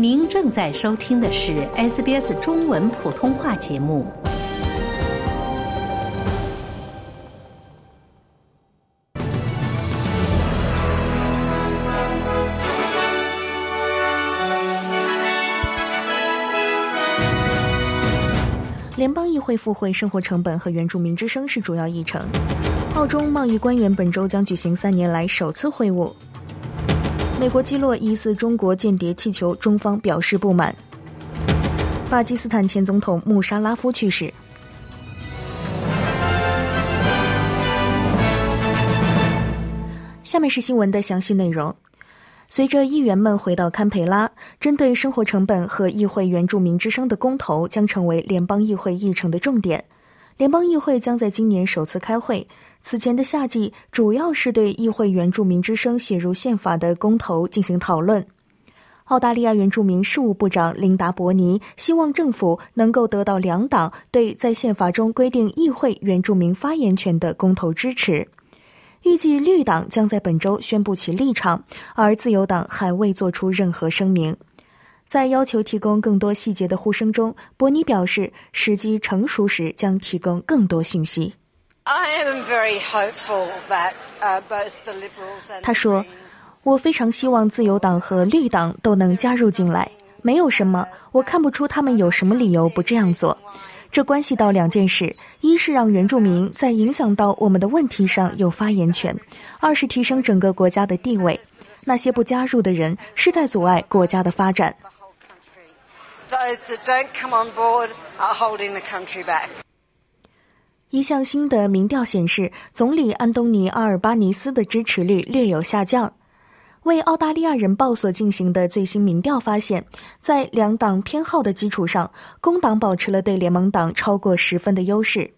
您正在收听的是 SBS 中文普通话节目。联邦议会复会生活成本和原住民之声是主要议程。澳中贸易官员本周将举行三年来首次会晤。美国击落疑似中国间谍气球，中方表示不满。巴基斯坦前总统穆沙拉夫去世。下面是新闻的详细内容。随着议员们回到堪培拉，针对生活成本和议会原住民之声的公投将成为联邦议会议程的重点。联邦议会将在今年首次开会。此前的夏季主要是对议会原住民之声写入宪法的公投进行讨论。澳大利亚原住民事务部长琳达·伯尼希望政府能够得到两党对在宪法中规定议会原住民发言权的公投支持。预计绿党将在本周宣布其立场，而自由党还未做出任何声明。在要求提供更多细节的呼声中，伯尼表示，时机成熟时将提供更多信息。他说：“我非常希望自由党和绿党都能加入进来。没有什么，我看不出他们有什么理由不这样做。这关系到两件事：一是让原住民在影响到我们的问题上有发言权；二是提升整个国家的地位。那些不加入的人是在阻碍国家的发展。” Those that don't come on board are holding the country back. 一项新的民调显示，总理安东尼·阿尔巴尼斯的支持率略有下降。为澳大利亚人报所进行的最新民调发现，在两党偏好的基础上，工党保持了对联盟党超过十分的优势。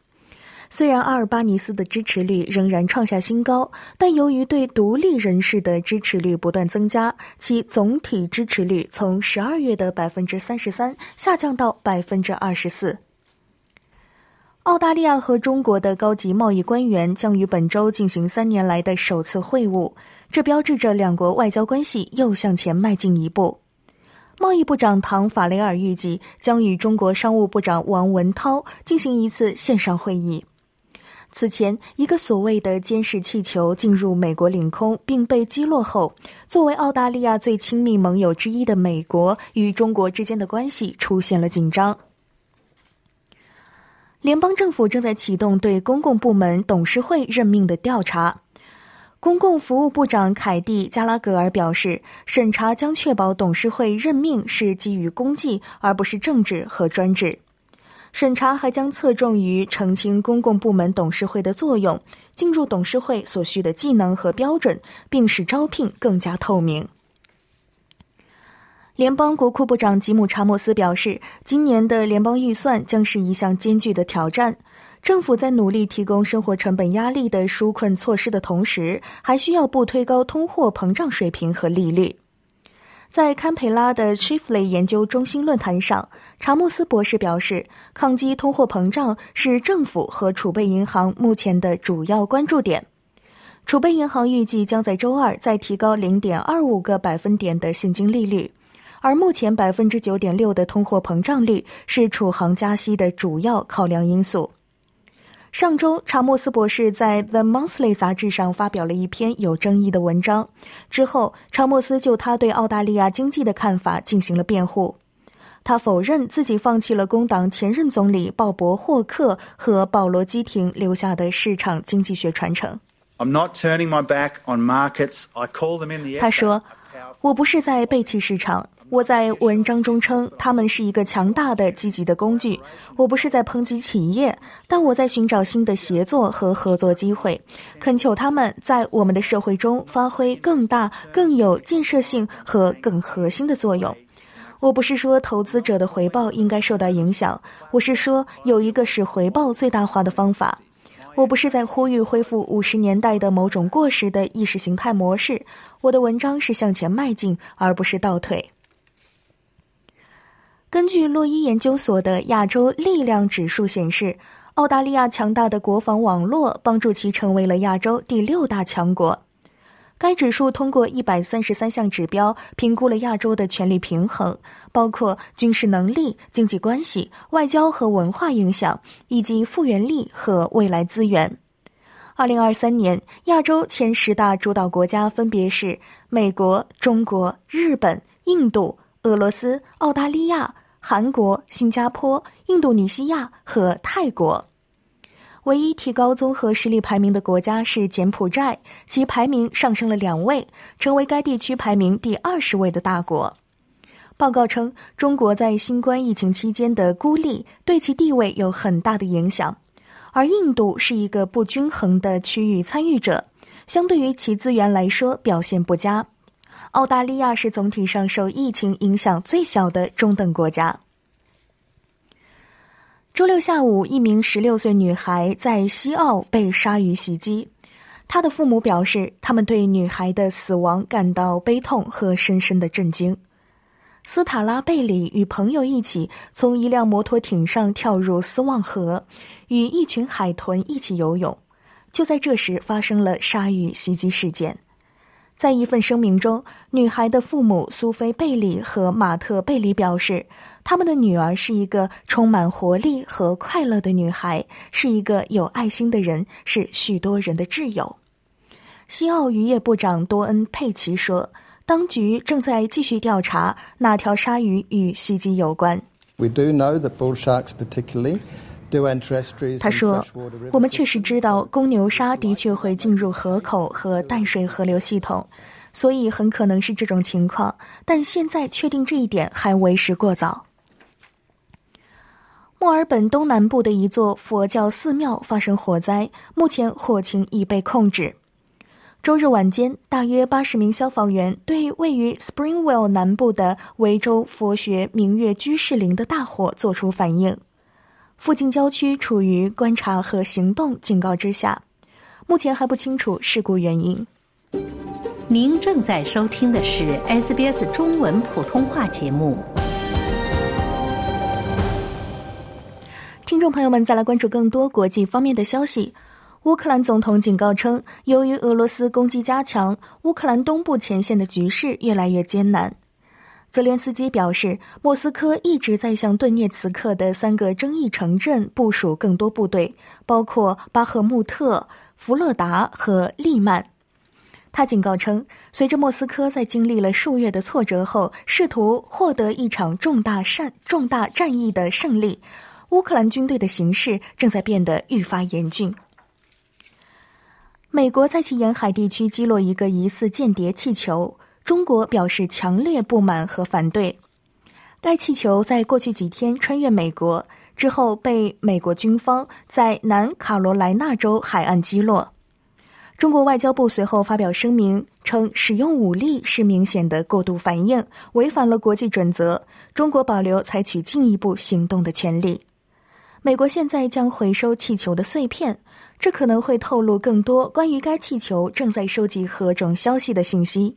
虽然阿尔巴尼斯的支持率仍然创下新高，但由于对独立人士的支持率不断增加，其总体支持率从十二月的百分之三十三下降到百分之二十四。澳大利亚和中国的高级贸易官员将于本周进行三年来的首次会晤，这标志着两国外交关系又向前迈进一步。贸易部长唐法雷尔预计将与中国商务部长王文涛进行一次线上会议。此前，一个所谓的监视气球进入美国领空并被击落后，作为澳大利亚最亲密盟友之一的美国与中国之间的关系出现了紧张。联邦政府正在启动对公共部门董事会任命的调查。公共服务部长凯蒂·加拉格尔表示，审查将确保董事会任命是基于公绩，而不是政治和专制。审查还将侧重于澄清公共部门董事会的作用、进入董事会所需的技能和标准，并使招聘更加透明。联邦国库部长吉姆·查莫斯表示，今年的联邦预算将是一项艰巨的挑战。政府在努力提供生活成本压力的纾困措施的同时，还需要不推高通货膨胀水平和利率。在堪培拉的 Chiefly 研究中心论坛上，查莫斯博士表示，抗击通货膨胀是政府和储备银行目前的主要关注点。储备银行预计将在周二再提高0.25个百分点的现金利率。而目前百分之九点六的通货膨胀率是储行加息的主要考量因素。上周，查莫斯博士在《The Monthly》杂志上发表了一篇有争议的文章。之后，查莫斯就他对澳大利亚经济的看法进行了辩护。他否认自己放弃了工党前任总理鲍勃·霍克和保罗·基廷留下的市场经济学传承。I'm not turning my back on markets. I call them in the. 他说：“我不是在背弃市场。”我在文章中称，他们是一个强大的、积极的工具。我不是在抨击企业，但我在寻找新的协作和合作机会，恳求他们在我们的社会中发挥更大、更有建设性和更核心的作用。我不是说投资者的回报应该受到影响，我是说有一个使回报最大化的方法。我不是在呼吁恢复五十年代的某种过时的意识形态模式。我的文章是向前迈进，而不是倒退。根据洛伊研究所的亚洲力量指数显示，澳大利亚强大的国防网络帮助其成为了亚洲第六大强国。该指数通过一百三十三项指标评估了亚洲的权力平衡，包括军事能力、经济关系、外交和文化影响，以及复原力和未来资源。二零二三年，亚洲前十大主导国家分别是美国、中国、日本、印度、俄罗斯、澳大利亚、韩国、新加坡、印度尼西亚和泰国。唯一提高综合实力排名的国家是柬埔寨，其排名上升了两位，成为该地区排名第二十位的大国。报告称，中国在新冠疫情期间的孤立对其地位有很大的影响，而印度是一个不均衡的区域参与者，相对于其资源来说表现不佳。澳大利亚是总体上受疫情影响最小的中等国家。周六下午，一名十六岁女孩在西澳被鲨鱼袭击。她的父母表示，他们对女孩的死亡感到悲痛和深深的震惊。斯塔拉贝里与朋友一起从一辆摩托艇上跳入斯旺河，与一群海豚一起游泳。就在这时，发生了鲨鱼袭击事件。在一份声明中，女孩的父母苏菲·贝里和马特·贝里表示，他们的女儿是一个充满活力和快乐的女孩，是一个有爱心的人，是许多人的挚友。西澳渔业部长多恩·佩奇说：“当局正在继续调查哪条鲨鱼与袭击有关。” We do know that bull sharks, particularly. 他说：“我们确实知道公牛鲨的确会进入河口和淡水河流系统，所以很可能是这种情况。但现在确定这一点还为时过早。”墨尔本东南部的一座佛教寺庙发生火灾，目前火情已被控制。周日晚间，大约八十名消防员对位于 Springwell 南部的维州佛学明月居士林的大火作出反应。附近郊区处于观察和行动警告之下，目前还不清楚事故原因。您正在收听的是 SBS 中文普通话节目。听众朋友们，再来关注更多国际方面的消息。乌克兰总统警告称，由于俄罗斯攻击加强，乌克兰东部前线的局势越来越艰难。泽连斯基表示，莫斯科一直在向顿涅茨克的三个争议城镇部署更多部队，包括巴赫穆特、弗勒达和利曼。他警告称，随着莫斯科在经历了数月的挫折后，试图获得一场重大战重大战役的胜利，乌克兰军队的形势正在变得愈发严峻。美国在其沿海地区击落一个疑似间谍气球。中国表示强烈不满和反对。该气球在过去几天穿越美国之后，被美国军方在南卡罗来纳州海岸击落。中国外交部随后发表声明称，使用武力是明显的过度反应，违反了国际准则。中国保留采取进一步行动的权利。美国现在将回收气球的碎片，这可能会透露更多关于该气球正在收集何种消息的信息。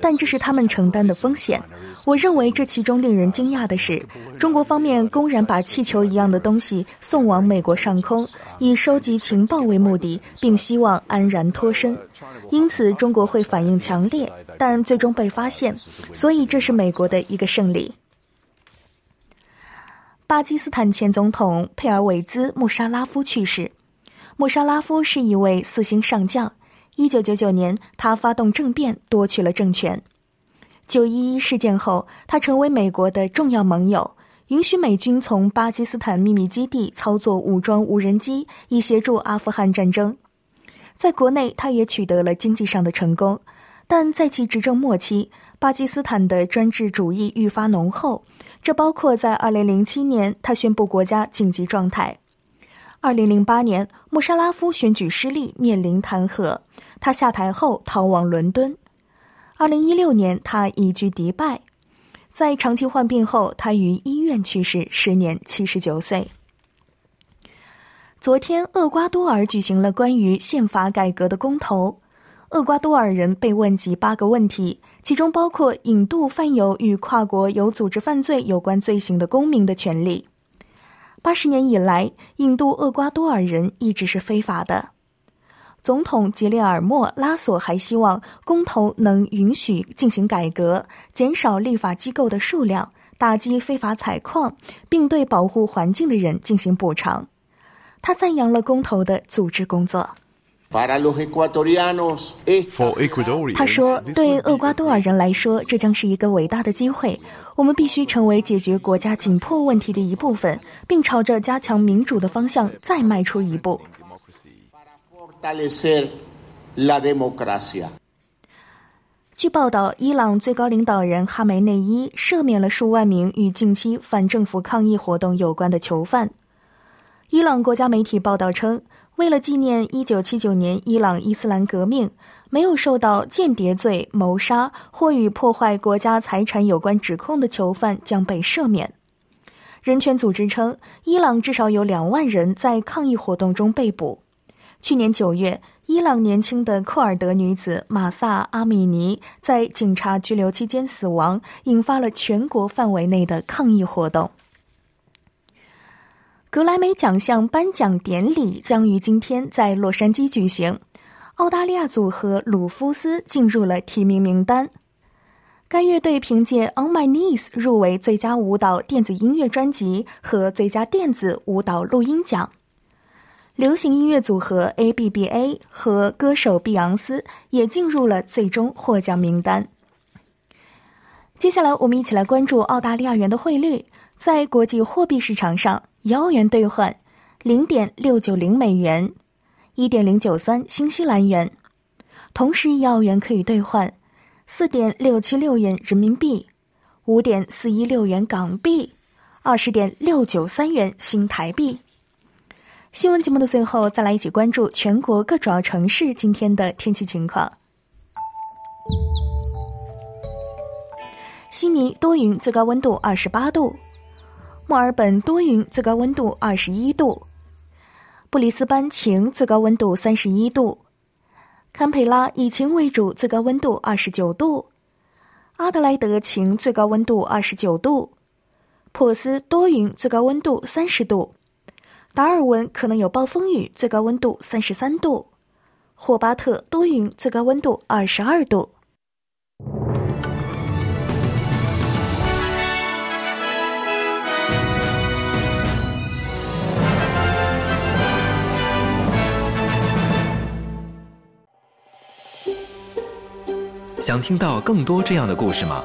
但这是他们承担的风险。我认为这其中令人惊讶的是，中国方面公然把气球一样的东西送往美国上空，以收集情报为目的，并希望安然脱身。因此，中国会反应强烈，但最终被发现。所以，这是美国的一个胜利。巴基斯坦前总统佩尔韦兹·穆沙拉夫去世。穆沙拉夫是一位四星上将。一九九九年，他发动政变夺取了政权。九一一事件后，他成为美国的重要盟友，允许美军从巴基斯坦秘密基地操作武装无人机，以协助阿富汗战争。在国内，他也取得了经济上的成功，但在其执政末期，巴基斯坦的专制主义愈发浓厚，这包括在二零零七年他宣布国家紧急状态。二零零八年，穆沙拉夫选举失利，面临弹劾。他下台后逃往伦敦。二零一六年，他移居迪拜。在长期患病后，他于医院去世，时年七十九岁。昨天，厄瓜多尔举行了关于宪法改革的公投。厄瓜多尔人被问及八个问题，其中包括引渡犯有与跨国有组织犯罪有关罪行的公民的权利。八十年以来，引渡厄瓜多尔人一直是非法的。总统吉列尔莫·拉索还希望公投能允许进行改革，减少立法机构的数量，打击非法采矿，并对保护环境的人进行补偿。他赞扬了公投的组织工作。他说：“对厄瓜多尔人来说，这将是一个伟大的机会。我们必须成为解决国家紧迫问题的一部分，并朝着加强民主的方向再迈出一步。”据报道，伊朗最高领导人哈梅内伊赦免了数万名与近期反政府抗议活动有关的囚犯。伊朗国家媒体报道称。为了纪念1979年伊朗伊斯兰革命，没有受到间谍罪、谋杀或与破坏国家财产有关指控的囚犯将被赦免。人权组织称，伊朗至少有两万人在抗议活动中被捕。去年九月，伊朗年轻的库尔德女子马萨阿米尼在警察拘留期间死亡，引发了全国范围内的抗议活动。格莱美奖项颁奖典礼将于今天在洛杉矶举行。澳大利亚组合鲁夫斯进入了提名名单。该乐队凭借《On My Knees》入围最佳舞蹈电子音乐专辑和最佳电子舞蹈录音奖。流行音乐组合 A.B.B.A 和歌手碧昂斯也进入了最终获奖名单。接下来，我们一起来关注澳大利亚元的汇率。在国际货币市场上，一澳元兑换零点六九零美元，一点零九三新西兰元。同时，一澳元可以兑换四点六七六元人民币，五点四一六元港币，二十点六九三元新台币。新闻节目的最后，再来一起关注全国各主要城市今天的天气情况。悉尼多云，最高温度二十八度。墨尔本多云，最高温度二十一度；布里斯班晴，最高温度三十一度；堪培拉以晴为主，最高温度二十九度；阿德莱德晴，最高温度二十九度；珀斯多云，最高温度三十度；达尔文可能有暴风雨，最高温度三十三度；霍巴特多云，最高温度二十二度。想听到更多这样的故事吗？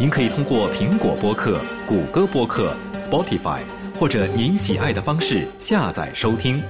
您可以通过苹果播客、谷歌播客、Spotify，或者您喜爱的方式下载收听。